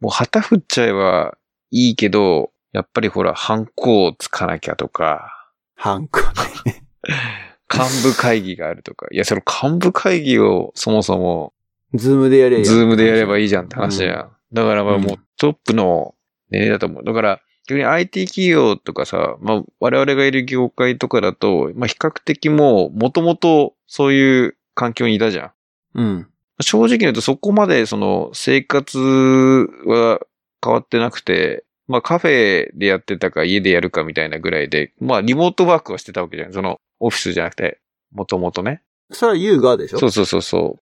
B: もう旗振っちゃえばいいけど、やっぱりほら、ハンコをつかなきゃとか、
A: ハンコね。(laughs)
B: 幹部会議があるとか。いや、その幹部会議をそもそも、
A: ズームでやれや。
B: ズームでやればいいじゃんって話じゃん。だからまあ
A: うん
B: もうトップの年齢だと思う。だから、逆に IT 企業とかさ、まあ我々がいる業界とかだと、まあ比較的もう、もともとそういう環境にいたじゃん。
A: うん。
B: 正直言うとそこまでその生活は変わってなくて、まあカフェでやってたか家でやるかみたいなぐらいで、まあリモートワークはしてたわけじゃん。そのオフィスじゃなくて、もともとね。
A: それはユーガーでしょ？
B: そうそうそうそう。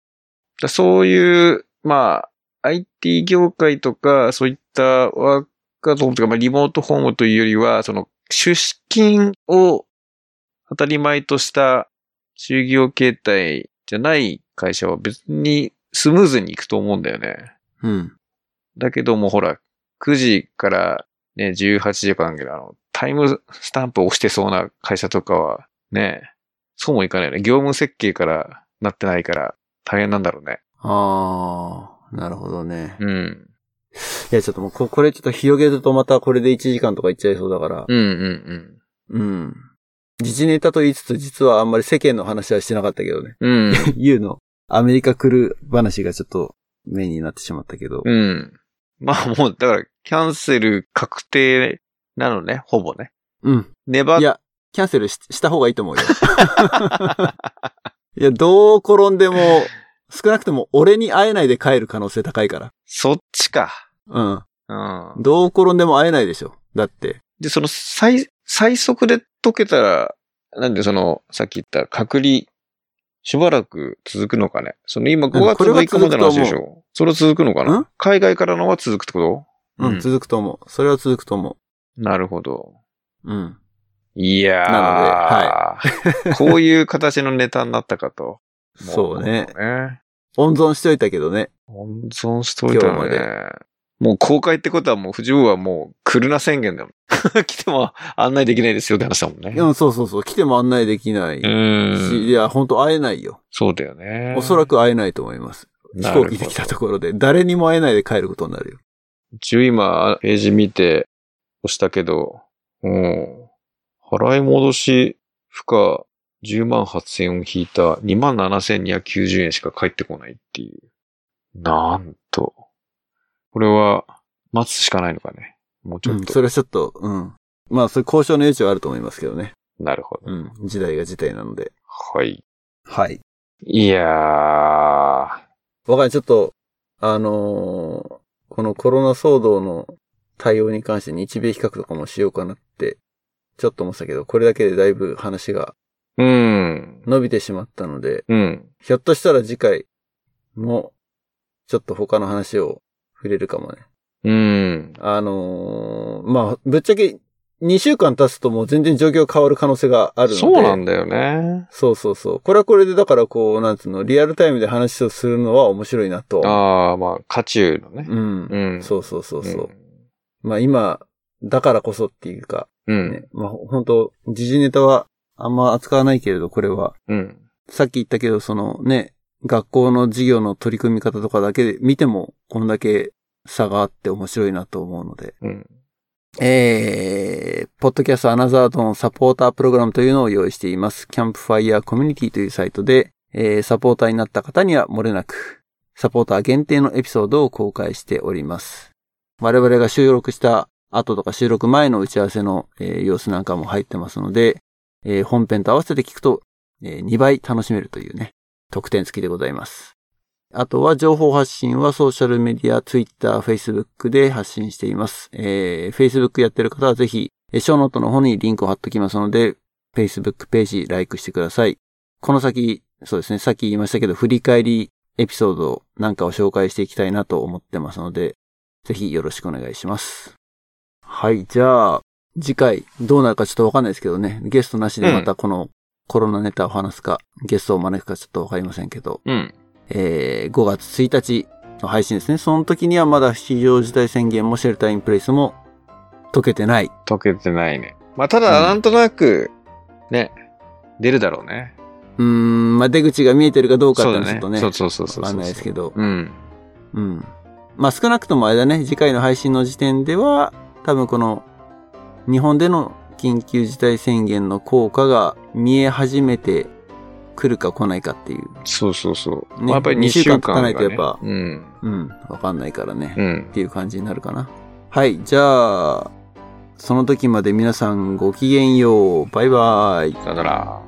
B: だそういう、まあ IT 業界とかそういったワーカーゾーンとか、まあリモートホームというよりは、その出資金を当たり前とした就業形態じゃない会社は別にスムーズにいくと思うんだよね。
A: うん。
B: だけどもほら、9時からね、18時間けど、あの、タイムスタンプを押してそうな会社とかは、ね、そうもいかないよね。業務設計からなってないから大変なんだろうね。
A: ああ、なるほどね。
B: うん。
A: いや、ちょっともうこ、これちょっと広げるとまたこれで1時間とかいっちゃいそうだから。
B: うんうん
A: うん。時事ネタと言いつつ、実はあんまり世間の話はしてなかったけどね。
B: うん。(laughs) うん。
A: ユーのアメリカ来る話がちょっとメインになってしまったけど。
B: うん。まあもう、だから、キャンセル確定なのね、ほぼね。
A: うん。
B: 粘っ
A: いや、キャンセルしした方がいいと思うよ。(laughs) いや、どう転んでも、少なくとも俺に会えないで帰る可能性高いから。
B: そっちか。
A: うん。
B: うん。
A: どう転んでも会えないでしょ。だって。
B: で、その最、最速で解けたら、なんでその、さっき言った隔離しばらく続くのかね。その今5
A: うん
B: 月
A: これは
B: 6日までの話でし
A: 続
B: ょ。それは続くのか
A: ん？
B: な海外からのは続くってこ
A: うん、
B: うん
A: 続くと思う。それは続くと思
B: となるほど。
A: う。うん。
B: いやー。
A: な (laughs)
B: こういう形のネタになったかと。
A: そうね。温存しといたけどね。
B: 温存しといたのね。もう公開ってことはもう藤尾はもう来るな宣言だよ。(laughs) 来ても案内できないですよって話だもんね。
A: うん、そうそうそう。来ても案内できないし、
B: うん。
A: いや、本当会えないよ。
B: そうだよね。
A: おそらく会えないと思います。飛行機で来たところで、誰にも会えないで帰ることになるよ。
B: 一応今、ページ見て押したけど、うん。払い戻し負荷10万8000円を引いた27,290円しか返ってこないっていう。なんと。これは、待つしかないのかね。もうち
A: うん、
B: ょっと。
A: それはちょっと、うん。まあ、そういう交渉の余地はあると思いますけどね。
B: なるほど。
A: うん。時代が時代なので。
B: はい。
A: はい。
B: いやー。
A: わかんない。ちょっと、あのーこのコロナ騒動の対応に関して日米比較とかもしようかなって、ちょっと思ってたけど、これだけでだいぶ話が
B: うん。
A: 伸びてしまったので、
B: うん。
A: ひょっとしたら次回も、ちょっと他の話を触れるかもね。
B: うん。
A: あのーまあ、ぶっちゃけ2週間経つともう全然状況変わる可能性があるので。
B: そうなんだよね。
A: そうそうそう。これはこれでだからこう、なんつうの、リアルタイムで話をするのは面白いなと。
B: ああ、まあ、渦中のね。
A: うん。
B: うん。
A: そうそうそうそう。まあ今、だからこそっていうか、
B: うん。
A: ね。まあ本当時事ネタはあんま扱わないけれど、これは。
B: うん。
A: さっき言ったけど、そのね、学校の授業の取り組み方とかだけで見ても、こんだけ差があって面白いなと思うので。
B: うん。
A: えー、ポッドキャストアナザードのサポータープログラムというのを用意しています。キャンプファイヤーコミュニティというサイトで、えー、サポーターになった方には漏れなく、サポーター限定のエピソードを公開しております。我々が収録した後とか収録前の打ち合わせの、えー様子なんかも入ってますので、えー本編と合わせて聞くと、えー2倍楽しめるというね、特典付きでございます。あとは情報発信はソーシャルメディア、Twitter、Facebook で発信しています。えー、Facebook やってる方はぜひ、ショーノートの方にリンクを貼っときますので、Facebook ページ、ライクしてください。この先、そうですね、さっき言いましたけど、振り返りエピソードなんかを紹介していきたいなと思ってますので、ぜひよろしくお願いします。はい、じゃあ、次回どうなるかちょっとわかんないですけどね、ゲストなしでまたこのコロナネタを話すか、ゲストを招くかちょっとわかりませんけど、
B: うん。
A: えー5月1日の配信ですね。その時にはまだ非常事態宣言もシェルターインプレイスも解けてない。
B: 解けてないね。まあ、ただ、
A: うん
B: なんとなく、ね、出るだろうね。
A: うーん、まあ、出口が見えてるかどうかっていうのはちょっとね、
B: そうそうそうそうそう。
A: わかんないですけど。
B: うん。
A: うん。まあ、少なくともあれだね、次回の配信の時点では、多分この、日本での緊急事態宣言の効果が見え始めてくるか来ないかっていう。
B: そうそうそう。
A: ね
B: まあ、やっぱり2
A: 二
B: 週間
A: 経たないとやっぱ
B: うん。
A: うん、わかんないからね。
B: うん
A: っ。ていう感じになるかな。はい、じゃあ、その時まで皆さんごきげんよう。バイバイ。
B: さよなら。